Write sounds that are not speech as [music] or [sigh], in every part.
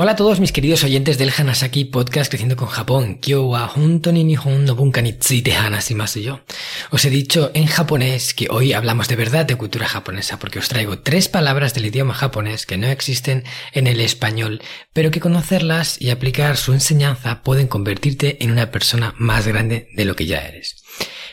Hola a todos mis queridos oyentes del Hanasaki Podcast Creciendo con Japón. Kyo wa honto ni nihon no bunka ni yo. Os he dicho en japonés que hoy hablamos de verdad de cultura japonesa porque os traigo tres palabras del idioma japonés que no existen en el español, pero que conocerlas y aplicar su enseñanza pueden convertirte en una persona más grande de lo que ya eres.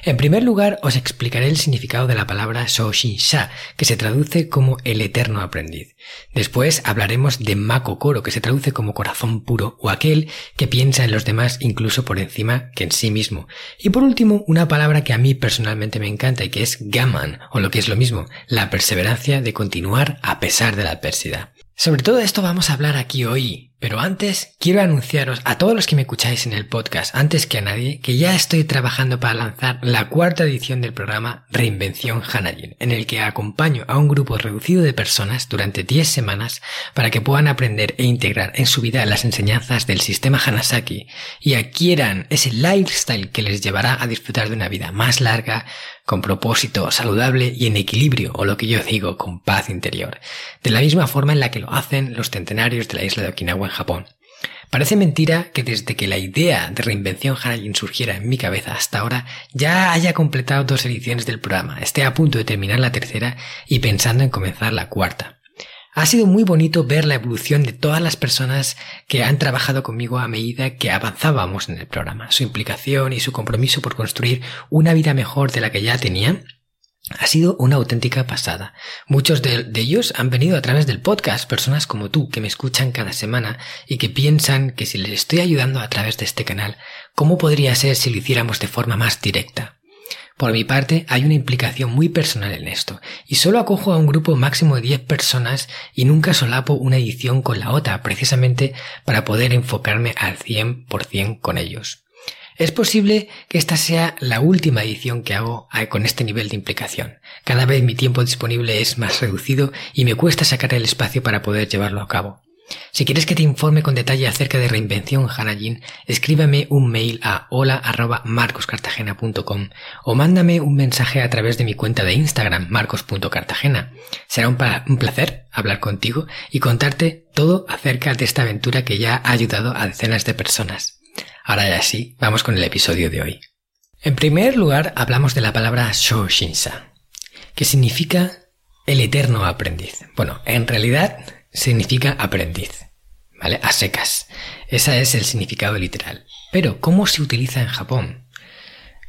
En primer lugar, os explicaré el significado de la palabra Shoshinsha, que se traduce como el eterno aprendiz. Después hablaremos de Makokoro, que se traduce como corazón puro, o aquel que piensa en los demás incluso por encima que en sí mismo. Y por último, una palabra que a mí personalmente me encanta y que es Gaman, o lo que es lo mismo, la perseverancia de continuar a pesar de la adversidad. Sobre todo esto vamos a hablar aquí hoy, pero antes quiero anunciaros a todos los que me escucháis en el podcast, antes que a nadie, que ya estoy trabajando para lanzar la cuarta edición del programa Reinvención Hanajin, en el que acompaño a un grupo reducido de personas durante 10 semanas para que puedan aprender e integrar en su vida las enseñanzas del sistema Hanasaki y adquieran ese lifestyle que les llevará a disfrutar de una vida más larga, con propósito, saludable y en equilibrio, o lo que yo digo, con paz interior, de la misma forma en la que lo hacen los centenarios de la isla de Okinawa en Japón. Parece mentira que desde que la idea de reinvención Hanajin surgiera en mi cabeza hasta ahora ya haya completado dos ediciones del programa, esté a punto de terminar la tercera y pensando en comenzar la cuarta. Ha sido muy bonito ver la evolución de todas las personas que han trabajado conmigo a medida que avanzábamos en el programa. Su implicación y su compromiso por construir una vida mejor de la que ya tenían ha sido una auténtica pasada. Muchos de, ellos han venido a través del podcast, personas como tú que me escuchan cada semana y que piensan que si les estoy ayudando a través de este canal, ¿cómo podría ser si lo hiciéramos de forma más directa? Por mi parte, hay una implicación muy personal en esto, y solo acojo a un grupo máximo de 10 personas y nunca solapo una edición con la otra, precisamente para poder enfocarme al 100% con ellos. Es posible que esta sea la última edición que hago con este nivel de implicación. Cada vez mi tiempo disponible es más reducido y me cuesta sacar el espacio para poder llevarlo a cabo. Si quieres que te informe con detalle acerca de Reinvención Hanajin, escríbeme un mail a hola.marcoscartagena.com o mándame un mensaje a través de mi cuenta de Instagram, marcos.cartagena. Será un, un placer hablar contigo y contarte todo acerca de esta aventura que ya ha ayudado a decenas de personas. Ahora ya sí, vamos con el episodio de hoy. En primer lugar, hablamos de la palabra Shoshinsa, que significa el eterno aprendiz. Bueno, en realidad significa aprendiz, ¿vale? A secas. Ese es el significado literal. Pero, ¿cómo se utiliza en Japón?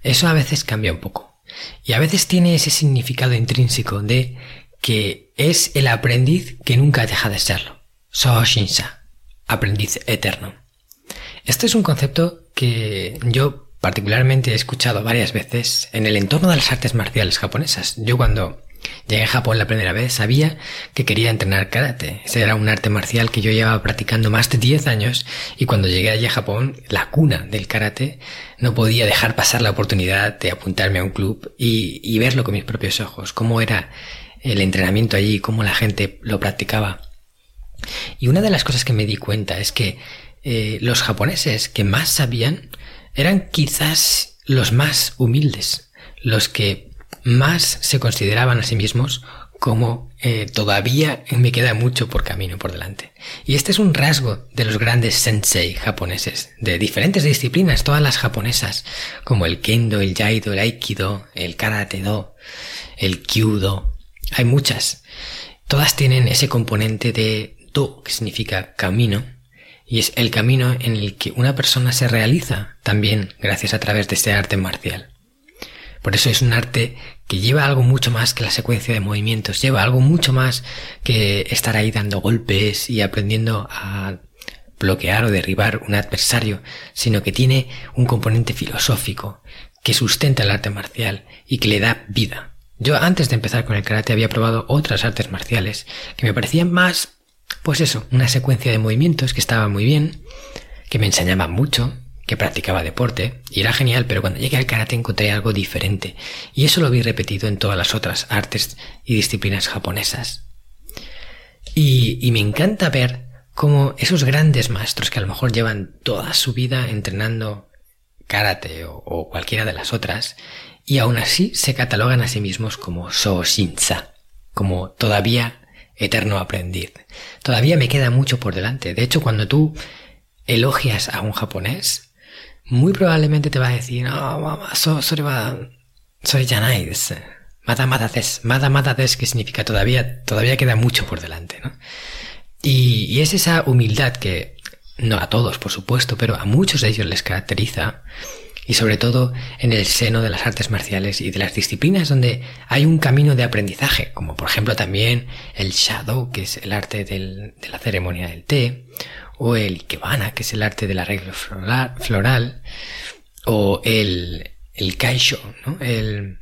Eso a veces cambia un poco. Y a veces tiene ese significado intrínseco de que es el aprendiz que nunca deja de serlo. Soshinsa, aprendiz eterno. Este es un concepto que yo particularmente he escuchado varias veces en el entorno de las artes marciales japonesas. Yo cuando Llegué a Japón la primera vez, sabía que quería entrenar karate. Ese era un arte marcial que yo llevaba practicando más de 10 años y cuando llegué allí a Japón, la cuna del karate, no podía dejar pasar la oportunidad de apuntarme a un club y, verlo con mis propios ojos, cómo era el entrenamiento allí, cómo la gente lo practicaba. Y una de las cosas que me di cuenta es que eh, los japoneses que más sabían eran quizás los más humildes, los que más se consideraban a sí mismos como eh, todavía me queda mucho por camino por delante. Y este es un rasgo de los grandes sensei japoneses, de diferentes disciplinas, todas las japonesas, como el kendo, el jaido, el aikido, el karate do, el kyudo. Hay muchas. Todas tienen ese componente de do, que significa camino, y es el camino en el que una persona se realiza también gracias a través de este arte marcial. Por eso es un arte que lleva algo mucho más que la secuencia de movimientos, lleva algo mucho más que estar ahí dando golpes y aprendiendo a bloquear o derribar un adversario, sino que tiene un componente filosófico que sustenta el arte marcial y que le da vida. Yo antes de empezar con el karate había probado otras artes marciales que me parecían más, pues eso, una secuencia de movimientos que estaba muy bien, que me enseñaban mucho, que practicaba deporte y era genial, pero cuando llegué al karate encontré algo diferente y eso lo vi repetido en todas las otras artes y disciplinas japonesas. Y, me encanta ver cómo esos grandes maestros que a lo mejor llevan toda su vida entrenando karate o, cualquiera de las otras y aún así se catalogan a sí mismos como Shoshinsa, como todavía eterno aprendiz. Todavía me queda mucho por delante. De hecho, cuando tú elogias a un japonés, muy probablemente te va a decir, no, so, sore wa, sore janai desu. Mada mada des, mada mada des, que significa todavía, todavía queda mucho por delante, ¿no? Y, y es esa humildad que, no a todos, por supuesto, pero a muchos de ellos les caracteriza, y sobre todo en el seno de las artes marciales y de las disciplinas donde hay un camino de aprendizaje, como por ejemplo también el Shadow, que es el arte del, de la ceremonia del té, o el Ikebana, que es el arte del arreglo floral, o el, el Kaisho, ¿no? el,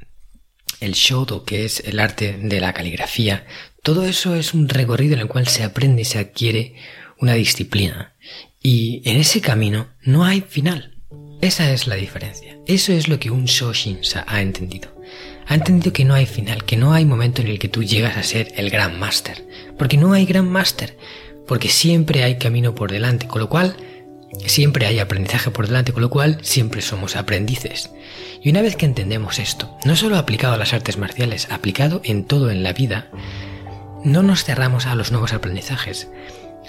el Shodo, que es el arte de la caligrafía. Todo eso es un recorrido en el cual se aprende y se adquiere una disciplina. Y en ese camino no hay final. Esa es la diferencia. Eso es lo que un Shoshinsa ha entendido. Ha entendido que no hay final, que no hay momento en el que tú llegas a ser el gran máster. Porque no hay gran máster porque siempre hay camino por delante, con lo cual siempre hay aprendizaje por delante, con lo cual siempre somos aprendices. Y una vez que entendemos esto, no solo aplicado a las artes marciales, aplicado en todo en la vida, no nos cerramos a los nuevos aprendizajes.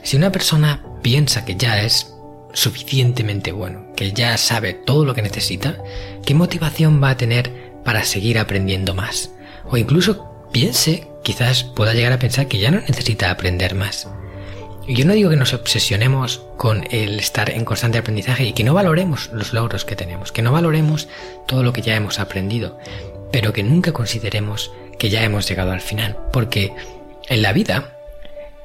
Si una persona piensa que ya es suficientemente bueno, que ya sabe todo lo que necesita, ¿qué motivación va a tener para seguir aprendiendo más? O incluso piense, quizás pueda llegar a pensar que ya no necesita aprender más. Yo no digo que nos obsesionemos con el estar en constante aprendizaje y que no valoremos los logros que tenemos, que no valoremos todo lo que ya hemos aprendido, pero que nunca consideremos que ya hemos llegado al final, porque en la vida,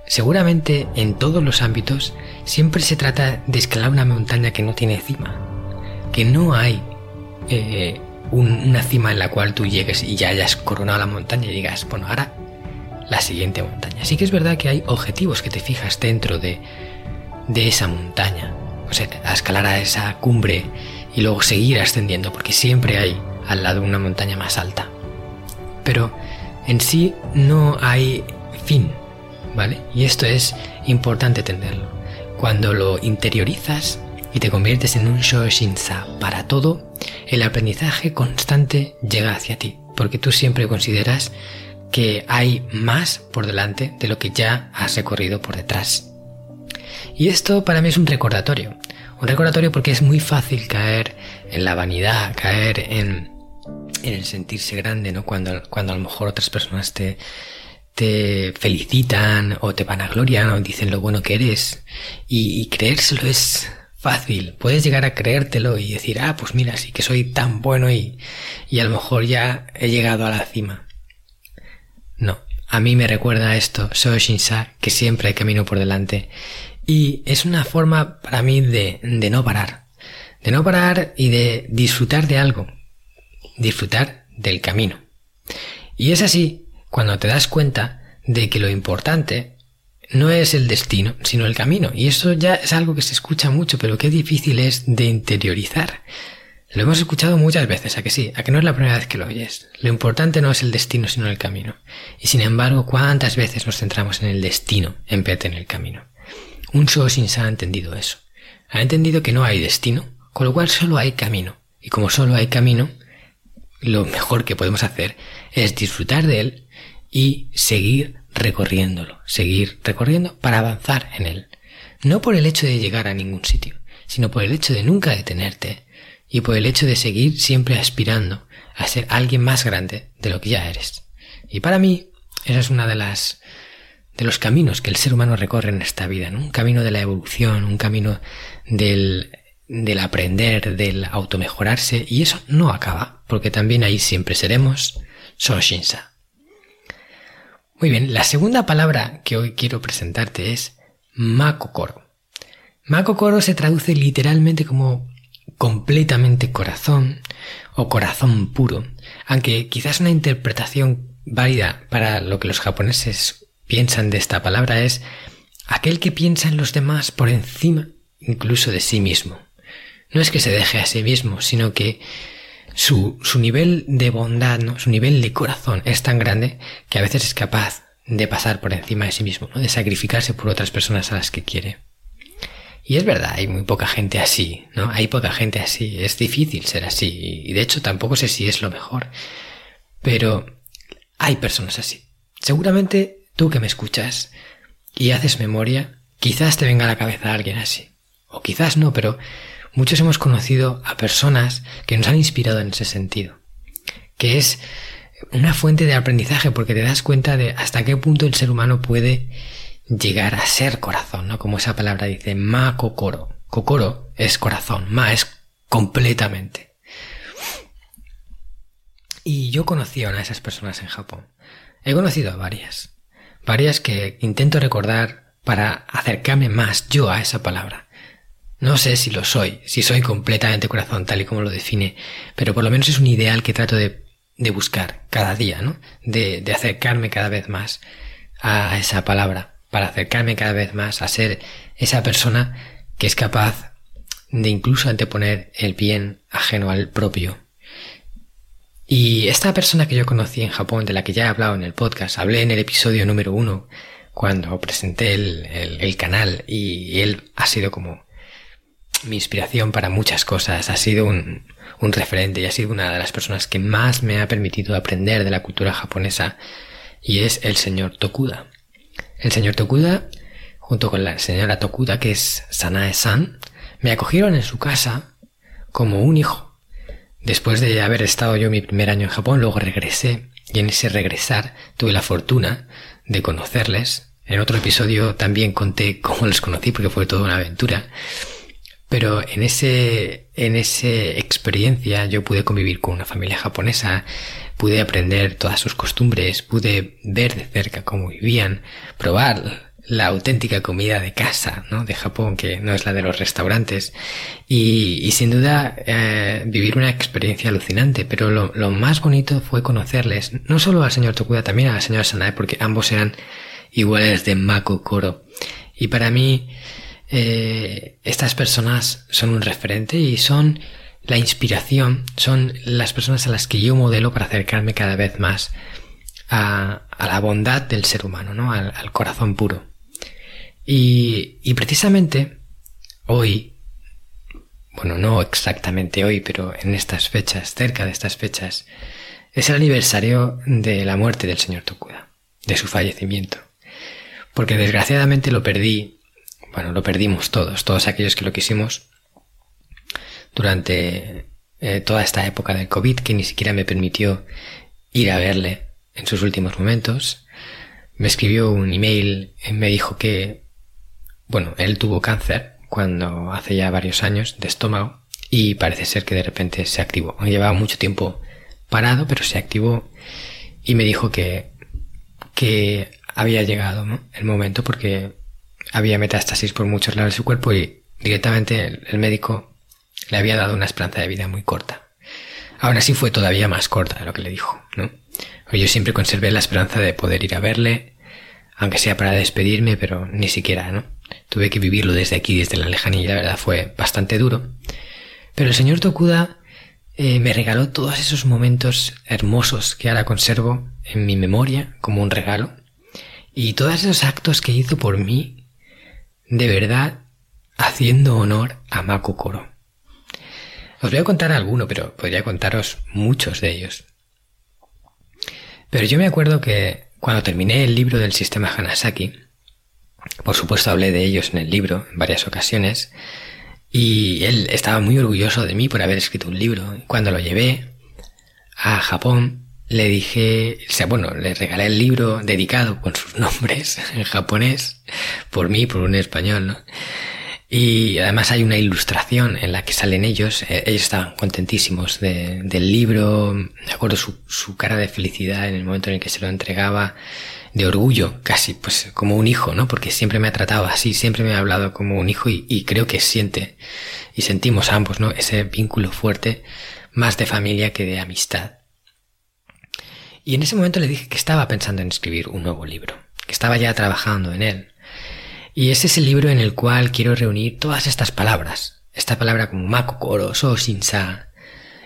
seguramente en todos los ámbitos, siempre se trata de escalar una montaña que no tiene cima, que no hay eh, una cima en la cual tú llegues y ya hayas coronado la montaña y digas, bueno, ahora la siguiente montaña. Sí que es verdad que hay objetivos que te fijas dentro de, de esa montaña. O sea, escalar a esa cumbre y luego seguir ascendiendo, porque siempre hay al lado una montaña más alta. Pero en sí no hay fin, ¿vale? Y esto es importante entenderlo. Cuando lo interiorizas y te conviertes en un Shoshinsa para todo, el aprendizaje constante llega hacia ti, porque tú siempre consideras que hay más por delante de lo que ya has recorrido por detrás. Y esto para mí es un recordatorio. Un recordatorio porque es muy fácil caer en la vanidad, caer en, en el sentirse grande, ¿no? Cuando, cuando a lo mejor otras personas te, te felicitan o te van a gloria o dicen lo bueno que eres. Y, y creérselo es fácil. Puedes llegar a creértelo y decir, ah, pues mira, sí que soy tan bueno y, y a lo mejor ya he llegado a la cima. A mí me recuerda esto, Shoshinsa, que siempre hay camino por delante. Y es una forma para mí de no parar. De no parar y de disfrutar de algo. Disfrutar del camino. Y es así cuando te das cuenta de que lo importante no es el destino, sino el camino. Y eso ya es algo que se escucha mucho, pero qué difícil es de interiorizar. Lo hemos escuchado muchas veces, a que sí, a que no es la primera vez que lo oyes. Lo importante no es el destino, sino el camino. Y sin embargo, ¿cuántas veces nos centramos en el destino en vez de en el camino? Un Shoshin ha entendido eso. Ha entendido que no hay destino, con lo cual solo hay camino. Y como solo hay camino, lo mejor que podemos hacer es disfrutar de él y seguir recorriéndolo, seguir recorriendo para avanzar en él. No por el hecho de llegar a ningún sitio, sino por el hecho de nunca detenerte, y por el hecho de seguir siempre aspirando a ser alguien más grande de lo que ya eres. Y para mí, esa es una de las de los caminos que el ser humano recorre en esta vida, un camino de la evolución, un camino del, del aprender, del automejorarse, y eso no acaba, porque también ahí siempre seremos Soshinsa. Muy bien, la segunda palabra que hoy quiero presentarte es Makokoro. Makokoro se traduce literalmente como completamente corazón o corazón puro, aunque quizás una interpretación válida para lo que los japoneses piensan de esta palabra es aquel que piensa en los demás por encima incluso de sí mismo. No es que se deje a sí mismo, sino que su, su nivel de bondad, ¿no? su nivel de corazón es tan grande que a veces es capaz de pasar por encima de sí mismo, ¿no? de sacrificarse por otras personas a las que quiere. Y es verdad, hay muy poca gente así, ¿no? Hay poca gente así, es difícil ser así, y de hecho tampoco sé si es lo mejor. Pero hay personas así. Seguramente tú que me escuchas y haces memoria, quizás te venga a la cabeza alguien así. O quizás no, pero muchos hemos conocido a personas que nos han inspirado en ese sentido. Que es una fuente de aprendizaje porque te das cuenta de hasta qué punto el ser humano puede llegar a ser corazón, ¿no? Como esa palabra dice, ma kokoro. Kokoro es corazón, ma es completamente. Y yo conocí a una de esas personas en Japón. He conocido a varias. Varias que intento recordar para acercarme más yo a esa palabra. No sé si lo soy, si soy completamente corazón tal y como lo define, pero por lo menos es un ideal que trato de, de buscar cada día, ¿no? De, de acercarme cada vez más a esa palabra, para acercarme cada vez más a ser esa persona que es capaz de incluso anteponer el bien ajeno al propio y esta persona que yo conocí en Japón, de la que ya he hablado en el podcast, hablé en el episodio número uno, cuando presenté el, el, canal, y él ha sido como mi inspiración para muchas cosas, ha sido un, un referente y ha sido una de las personas que más me ha permitido aprender de la cultura japonesa, y es el señor Tokuda. El señor Tokuda, junto con la señora Tokuda, que es Sanae-san, me acogieron en su casa como un hijo Después de haber estado yo mi primer año en Japón, luego regresé y en ese regresar tuve la fortuna de conocerles. En otro episodio también conté cómo los conocí porque fue toda una aventura. Pero en ese, en esa experiencia yo pude convivir con una familia japonesa, pude aprender todas sus costumbres, pude ver de cerca cómo vivían, probar la auténtica comida de casa, ¿no? De Japón, que no es la de los restaurantes. Y, y sin duda eh, vivir una experiencia alucinante, pero lo, lo, más bonito fue conocerles, no solo al señor Tokuda, también a la señora Sanae, porque ambos eran iguales de Mako Koro. Y para mí, eh, estas personas son un referente y son la inspiración, son las personas a las que yo modelo para acercarme cada vez más a, la bondad del ser humano, ¿no? al, al corazón puro. Y, y precisamente hoy, bueno, no exactamente hoy, pero en estas fechas, cerca de estas fechas, es el aniversario de la muerte del señor Tokuda, de su fallecimiento. Porque desgraciadamente lo perdí, bueno, lo perdimos todos, todos aquellos que lo quisimos, durante eh, toda esta época del COVID que ni siquiera me permitió ir a verle en sus últimos momentos. Me escribió un email, y me dijo que bueno, él tuvo cáncer cuando hace ya varios años de estómago y parece ser que de repente se activó. Llevaba mucho tiempo parado, pero se activó y me dijo que, que había llegado el momento porque había metástasis por muchos lados de su cuerpo y directamente el médico le había dado una esperanza de vida muy corta. Ahora sí fue todavía más corta lo que le dijo, ¿no? Yo siempre conservé la esperanza de poder ir a verle, aunque sea para despedirme, pero ni siquiera, ¿no? Tuve que vivirlo desde aquí, desde la lejanía, la verdad fue bastante duro. Pero el señor Tokuda eh, me regaló todos esos momentos hermosos que ahora conservo en mi memoria como un regalo. Y todos esos actos que hizo por mí, de verdad, haciendo honor a Mako Koro. Os voy a contar alguno, pero podría contaros muchos de ellos. Pero yo me acuerdo que cuando terminé el libro del sistema Hanasaki, por supuesto hablé de ellos en el libro en varias ocasiones, y él estaba muy orgulloso de mí por haber escrito un libro. Cuando lo llevé a Japón, le dije, o sea, bueno, le regalé el libro dedicado con sus [laughs] nombres en japonés, por mí, por un español, ¿no? Y además hay una ilustración en la que salen ellos. Eh, ellos estaban contentísimos de, del libro. Me acuerdo su, cara de felicidad en el momento en el que se lo entregaba. de orgullo, casi pues como un hijo, ¿no? Porque siempre me ha tratado así, siempre me ha hablado como un hijo y creo que siente y sentimos ambos, ¿no? Ese vínculo fuerte, más de familia que de amistad. Y en ese momento le dije que estaba pensando en escribir un nuevo libro, que estaba ya trabajando en él. Y ese es el libro en el cual quiero reunir todas estas palabras. Esta palabra como makokoro, so, shinsa,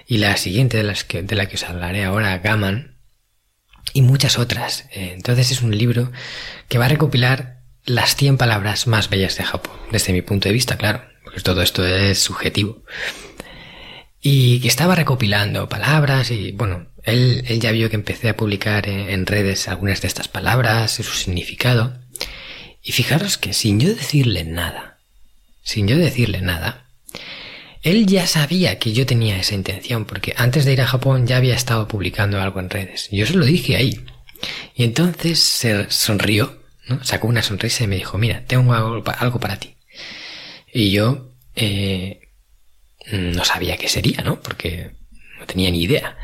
y la siguiente de, las que, de la que os hablaré ahora, gaman, y muchas otras. Eh, entonces es un libro que va a recopilar las 100 palabras más bellas de Japón, desde mi punto de vista, claro, porque todo esto es subjetivo. Y que estaba recopilando palabras y, bueno, él, él ya vio que empecé a publicar en, redes algunas de estas palabras y su significado. Y fijaros que sin yo decirle nada, sin yo decirle nada, él ya sabía que yo tenía esa intención, porque antes de ir a Japón ya había estado publicando algo en redes. Yo se lo dije ahí. Y entonces se sonrió, sacó una sonrisa y me dijo, mira, tengo algo, algo para ti. Y yo eh, no sabía qué sería, ¿no? Porque no tenía ni idea.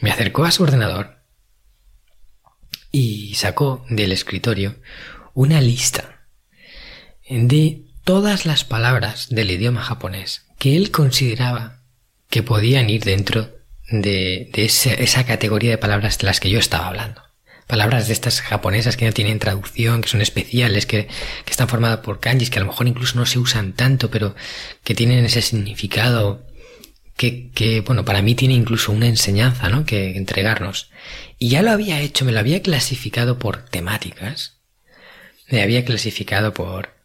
Me acercó a su ordenador y sacó del escritorio una lista de todas las palabras del idioma japonés que él consideraba que podían ir dentro de, esa, categoría de palabras de las que yo estaba hablando. Palabras de estas japonesas que no tienen traducción, que son especiales, que, están formadas por kanjis, que a lo mejor incluso no se usan tanto, pero que tienen ese significado que, que, bueno, para mí tiene incluso una enseñanza, ¿no? Que entregarnos. Y ya lo había hecho, me lo había clasificado por temáticas. Me había clasificado por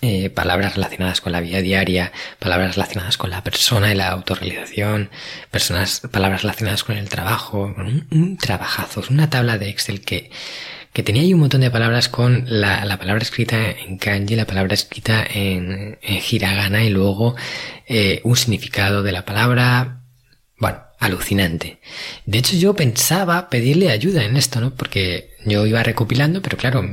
eh, palabras relacionadas con la vida diaria, palabras relacionadas con la persona y la autorrealización, personas, palabras relacionadas con el trabajo, un, un trabajazo, una tabla de Excel que, que tenía ahí un montón de palabras con la, la palabra escrita en kanji, la palabra escrita en, en hiragana y luego eh, un significado de la palabra, bueno, alucinante. De hecho yo pensaba pedirle ayuda en esto, ¿no? Porque yo iba recopilando, pero claro,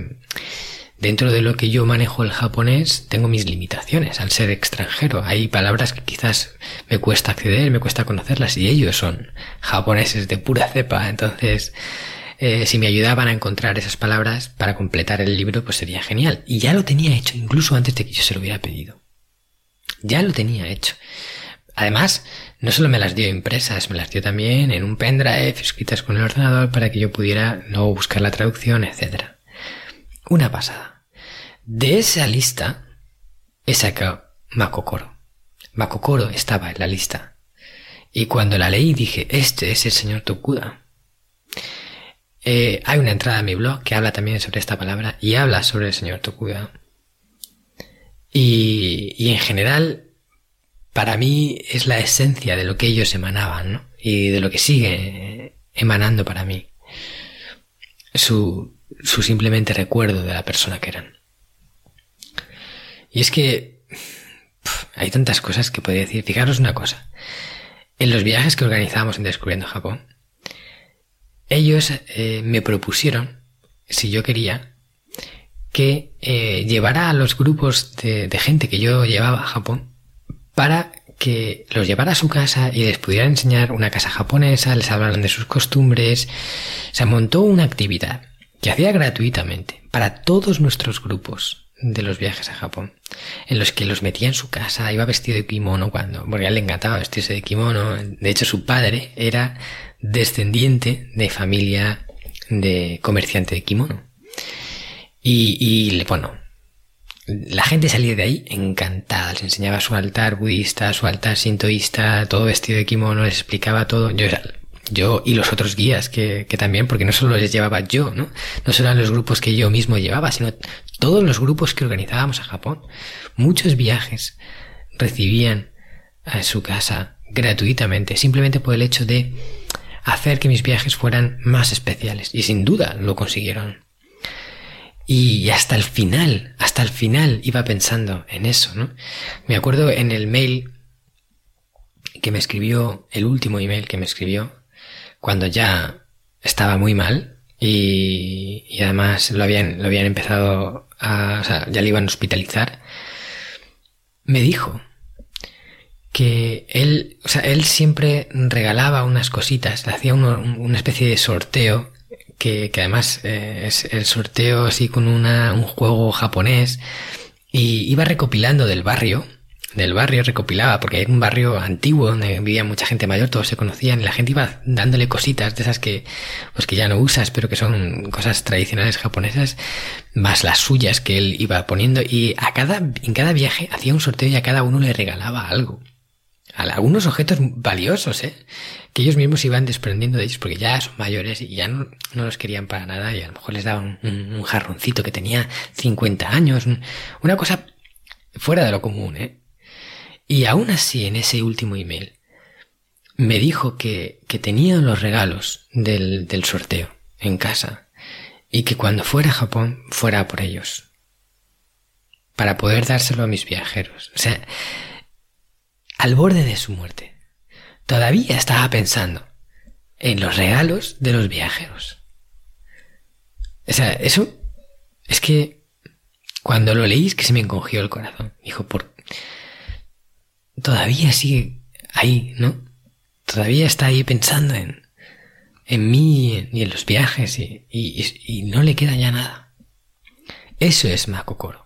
dentro de lo que yo manejo el japonés, tengo mis limitaciones al ser extranjero. Hay palabras que quizás me cuesta acceder, me cuesta conocerlas y ellos son japoneses de pura cepa. Entonces, eh, si me ayudaban a encontrar esas palabras para completar el libro, pues sería genial. Y ya lo tenía hecho, incluso antes de que yo se lo hubiera pedido. Ya lo tenía hecho. Además, no solo me las dio impresas, me las dio también en un pendrive escritas con el ordenador para que yo pudiera luego buscar la traducción, etc. Una pasada. De esa lista he sacado Makokoro. Makokoro estaba en la lista. Y cuando la leí dije, este es el señor Tokuda. Eh, hay una entrada a mi blog que habla también sobre esta palabra y habla sobre el señor Tokuda. Y, y en general, para mí es la esencia de lo que ellos emanaban, ¿no? Y de lo que sigue emanando para mí. Su, su simplemente recuerdo de la persona que eran. Y es que hay tantas cosas que podría decir. Fijaros una cosa. En los viajes que organizábamos en Descubriendo Japón, ellos eh, me propusieron, si yo quería, que eh, llevara a los grupos de, de, gente que yo llevaba a Japón para que los llevara a su casa y les pudiera enseñar una casa japonesa, les hablaran de sus costumbres. Se montó una actividad que hacía gratuitamente para todos nuestros grupos de los viajes a Japón, en los que los metía en su casa, iba vestido de kimono cuando, porque a él le encantaba vestirse de kimono, de hecho su padre era descendiente de familia de comerciante de kimono. Y, y bueno, la gente salía de ahí encantada, les enseñaba su altar budista, su altar sintoísta, todo vestido de kimono, les explicaba todo. Yo yo y los otros guías que, que, también, porque no solo les llevaba yo, ¿no? No solo eran los grupos que yo mismo llevaba, sino todos los grupos que organizábamos a Japón. Muchos viajes recibían a su casa gratuitamente, simplemente por el hecho de hacer que mis viajes fueran más especiales. Y sin duda lo consiguieron. Y hasta el final, hasta el final iba pensando en eso, ¿no? Me acuerdo en el mail que me escribió, el último email que me escribió, cuando ya estaba muy mal y, y además lo habían, lo habían empezado a, o sea, ya le iban a hospitalizar, me dijo que él, o sea, él siempre regalaba unas cositas, le hacía una especie de sorteo que, que además eh, es el sorteo así con una, un juego japonés y iba recopilando del barrio, del barrio recopilaba, porque era un barrio antiguo donde vivía mucha gente mayor, todos se conocían y la gente iba dándole cositas de esas que, pues que ya no usas, pero que son cosas tradicionales japonesas, más las suyas que él iba poniendo y a cada, en cada viaje hacía un sorteo y a cada uno le regalaba algo. Algunos objetos valiosos, ¿eh? Que ellos mismos iban desprendiendo de ellos porque ya son mayores y ya no, los querían para nada y a lo mejor les daban un, un jarroncito que tenía 50 años, una cosa fuera de lo común, ¿eh? Y aún así, en ese último email, me dijo que, que tenía los regalos del, del sorteo en casa y que cuando fuera a Japón fuera por ellos. Para poder dárselo a mis viajeros. O sea, al borde de su muerte. Todavía estaba pensando en los regalos de los viajeros. O sea, eso es que cuando lo leí que se me encogió el corazón. Dijo, por todavía sigue ahí, ¿no? Todavía está ahí pensando en, en mí y en los viajes y, y, no le queda ya nada. Eso es Makokoro.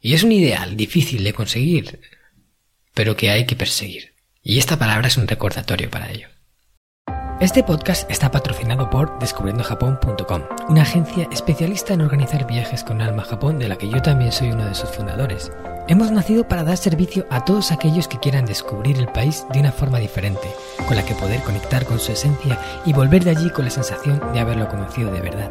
Y es un ideal difícil de conseguir, pero que hay que perseguir. Y esta palabra es un recordatorio para ello. Este podcast está patrocinado por descubriendojapón.com, una agencia especialista en organizar viajes con alma a Japón de la que yo también soy uno de sus fundadores. Hemos nacido para dar servicio a todos aquellos que quieran descubrir el país de una forma diferente, con la que poder conectar con su esencia y volver de allí con la sensación de haberlo conocido de verdad.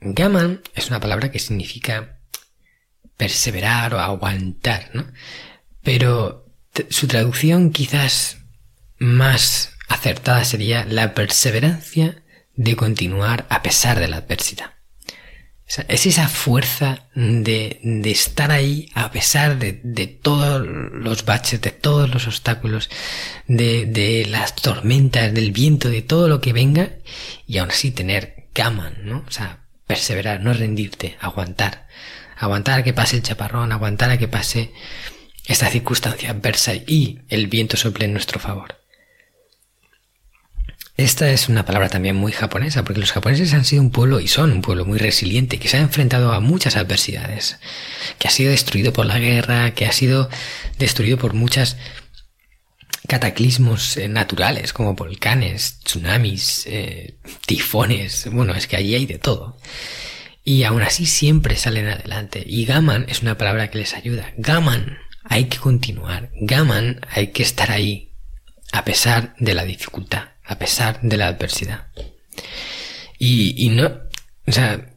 Gaman es una palabra que significa perseverar o aguantar, ¿no? Pero su traducción quizás más acertada sería la perseverancia de continuar a pesar de la adversidad. Es esa fuerza de, de estar ahí a pesar de, de, todos los baches, de todos los obstáculos, de, de, las tormentas, del viento, de todo lo que venga, y aún así tener gaman, ¿no? O sea, perseverar, no rendirte, aguantar. Aguantar a que pase el chaparrón, aguantar a que pase esta circunstancia adversa y el viento sople en nuestro favor. Esta es una palabra también muy japonesa, porque los japoneses han sido un pueblo y son un pueblo muy resiliente, que se ha enfrentado a muchas adversidades, que ha sido destruido por la guerra, que ha sido destruido por muchas cataclismos eh, naturales, como volcanes, tsunamis, eh, tifones, bueno, es que allí hay de todo. Y aún así siempre salen adelante. Y gaman es una palabra que les ayuda. Gaman, hay que continuar. Gaman, hay que estar ahí, a pesar de la dificultad a pesar de la adversidad. Y, y no, o sea,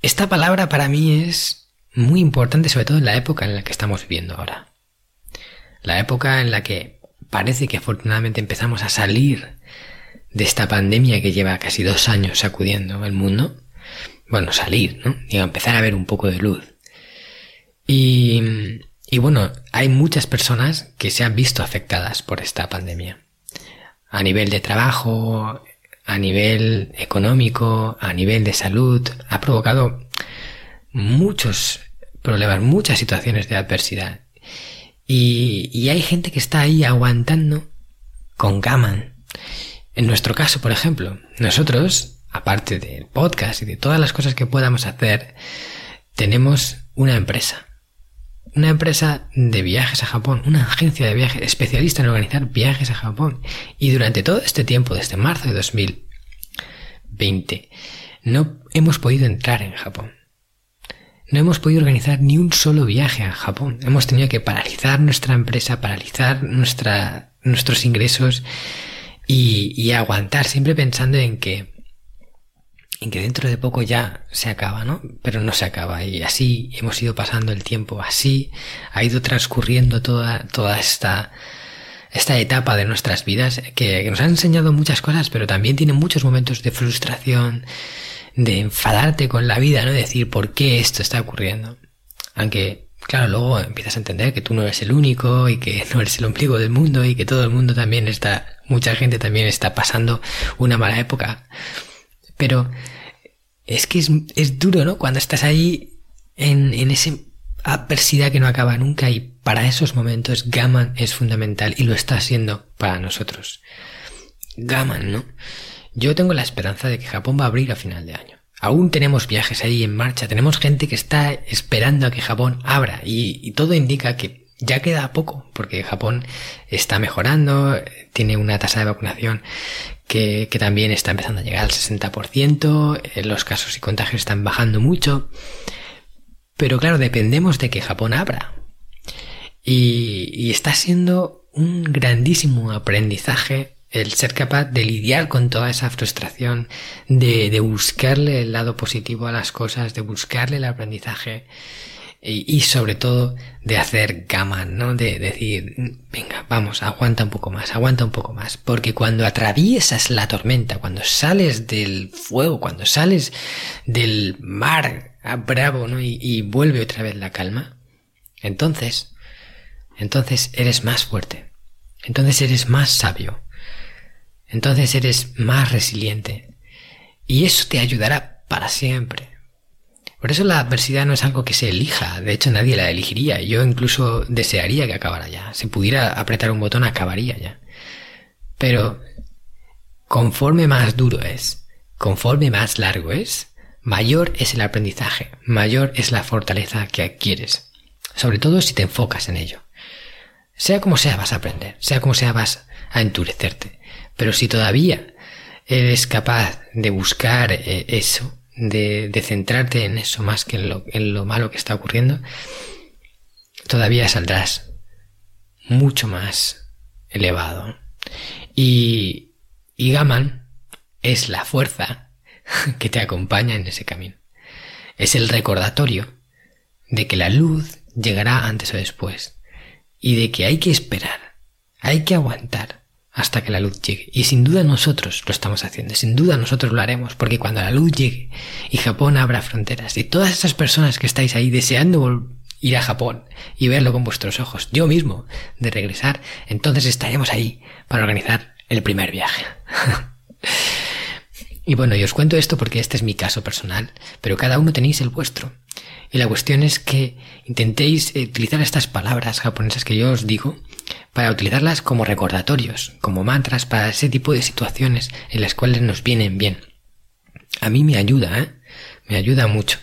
esta palabra para mí es muy importante, sobre todo en la época en la que estamos viviendo ahora. La época en la que parece que afortunadamente empezamos a salir de esta pandemia que lleva casi dos años sacudiendo el mundo. Bueno, salir, ¿no? Y empezar a ver un poco de luz. Y, y bueno, hay muchas personas que se han visto afectadas por esta pandemia a nivel de trabajo, a nivel económico, a nivel de salud, ha provocado muchos problemas, muchas situaciones de adversidad. Y, hay gente que está ahí aguantando con gaman. En nuestro caso, por ejemplo, nosotros, aparte del podcast y de todas las cosas que podamos hacer, tenemos una empresa una empresa de viajes a Japón, una agencia de viajes especialista en organizar viajes a Japón. Y durante todo este tiempo, desde marzo de 2020, no hemos podido entrar en Japón. No hemos podido organizar ni un solo viaje a Japón. Hemos tenido que paralizar nuestra empresa, paralizar nuestra, nuestros ingresos y, y aguantar, siempre pensando en que en que dentro de poco ya se acaba, ¿no? Pero no se acaba y así hemos ido pasando el tiempo, así ha ido transcurriendo toda, toda esta, esta etapa de nuestras vidas que, nos ha enseñado muchas cosas, pero también tiene muchos momentos de frustración, de enfadarte con la vida, ¿no? Decir, ¿por qué esto está ocurriendo? Aunque, claro, luego empiezas a entender que tú no eres el único y que [laughs] no eres el ombligo del mundo y que todo el mundo también está, mucha gente también está pasando una mala época. Pero es que es, es duro, ¿no? Cuando estás ahí en, en ese adversidad que no acaba nunca y para esos momentos Gaman es fundamental y lo está siendo para nosotros. Gaman, ¿no? Yo tengo la esperanza de que Japón va a abrir a final de año. Aún tenemos viajes ahí en marcha, tenemos gente que está esperando a que Japón abra y, todo indica que ya queda poco porque Japón está mejorando, tiene una tasa de vacunación que, también está empezando a llegar al 60%, eh, los casos y contagios están bajando mucho. Pero claro, dependemos de que Japón abra. Y, está siendo un grandísimo aprendizaje el ser capaz de lidiar con toda esa frustración, de, de, buscarle el lado positivo a las cosas, de buscarle el aprendizaje y, sobre todo de hacer gama, ¿no? De, decir, venga, vamos, aguanta un poco más, aguanta un poco más. Porque cuando atraviesas la tormenta, cuando sales del fuego, cuando sales del mar Ah, bravo, ¿no? Y, y vuelve otra vez la calma, entonces, entonces eres más fuerte, entonces eres más sabio, entonces eres más resiliente. Y eso te ayudará para siempre. Por eso la adversidad no es algo que se elija, de hecho nadie la elegiría, yo incluso desearía que acabara ya, si pudiera apretar un botón acabaría ya. Pero conforme más duro es, conforme más largo es, mayor es el aprendizaje, mayor es la fortaleza que adquieres, sobre todo si te enfocas en ello. Sea como sea vas a aprender, sea como sea vas a endurecerte, pero si todavía eres capaz de buscar eh, eso, de, centrarte en eso más que en lo, en lo malo que está ocurriendo, todavía saldrás mucho más elevado. Y, y Gaman es la fuerza [laughs] que te acompaña en ese camino. Es el recordatorio de que la luz llegará antes o después y de que hay que esperar, hay que aguantar hasta que la luz llegue. Y sin duda nosotros lo estamos haciendo, sin duda nosotros lo haremos, porque cuando la luz llegue y Japón abra fronteras y todas esas personas que estáis ahí deseando ir a Japón y verlo con vuestros ojos, yo mismo, de regresar, entonces estaremos ahí para organizar el primer viaje. [laughs] Y bueno, y os cuento esto porque este es mi caso personal, pero cada uno tenéis el vuestro. Y la cuestión es que intentéis utilizar estas palabras japonesas que yo os digo para utilizarlas como recordatorios, como mantras para ese tipo de situaciones en las cuales nos vienen bien. A mí me ayuda, ¿eh? Me ayuda mucho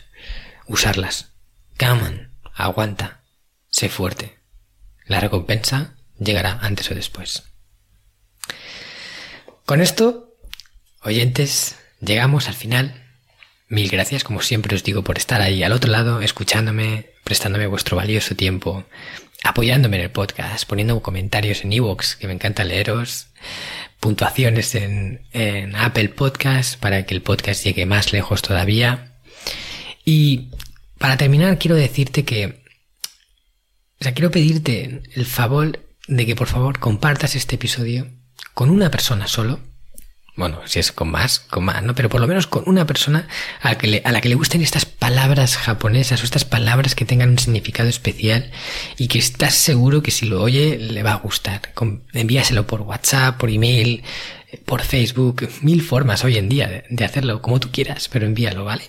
usarlas. Gaman, aguanta, sé fuerte. La recompensa llegará antes o después. Con esto Oyentes, llegamos al final. Mil gracias, como siempre os digo, por estar ahí al otro lado, escuchándome, prestándome vuestro valioso tiempo, apoyándome en el podcast, poniendo comentarios en iVoox, que me encanta leeros, puntuaciones en, en Apple Podcast para que el podcast llegue más lejos todavía. Y para terminar, quiero decirte que, o sea, quiero pedirte el favor de que por favor compartas este episodio con una persona solo, bueno, si es con más, con más, ¿no? Pero por lo menos con una persona a la que le, gusten estas palabras japonesas o estas palabras que tengan un significado especial y que estás seguro que si lo oye le va a gustar. envíaselo por WhatsApp, por email, por Facebook, mil formas hoy en día de, de hacerlo, como tú quieras, pero envíalo, ¿vale?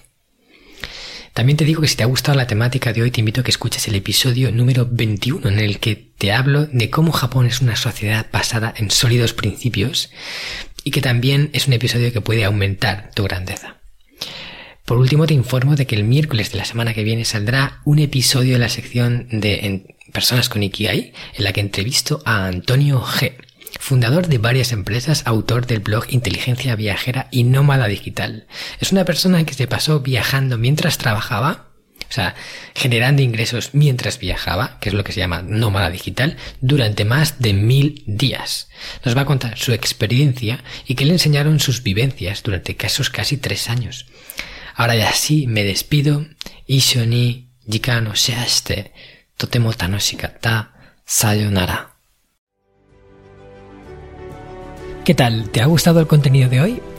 También te digo que si te ha gustado la temática de hoy, te invito a que escuches el episodio número 21 en el que te hablo de cómo Japón es una sociedad basada en sólidos principios y que también es un episodio que puede aumentar tu grandeza. Por último, te informo de que el miércoles de la semana que viene saldrá un episodio de la sección de Personas con Ikigai, en la que entrevisto a Antonio G., fundador de varias empresas, autor del blog Inteligencia Viajera y Nómada Digital. Es una persona que se pasó viajando mientras trabajaba o sea, generando ingresos mientras viajaba, que es lo que se llama nómada digital, durante más de mil días. Nos va a contar su experiencia y que le enseñaron sus vivencias durante casos casi tres años. Ahora ya sí, me despido. Ishoni jikano sheaste totemo tanoshikatta sayonara. ¿Qué tal? ¿Te ha gustado el contenido de hoy?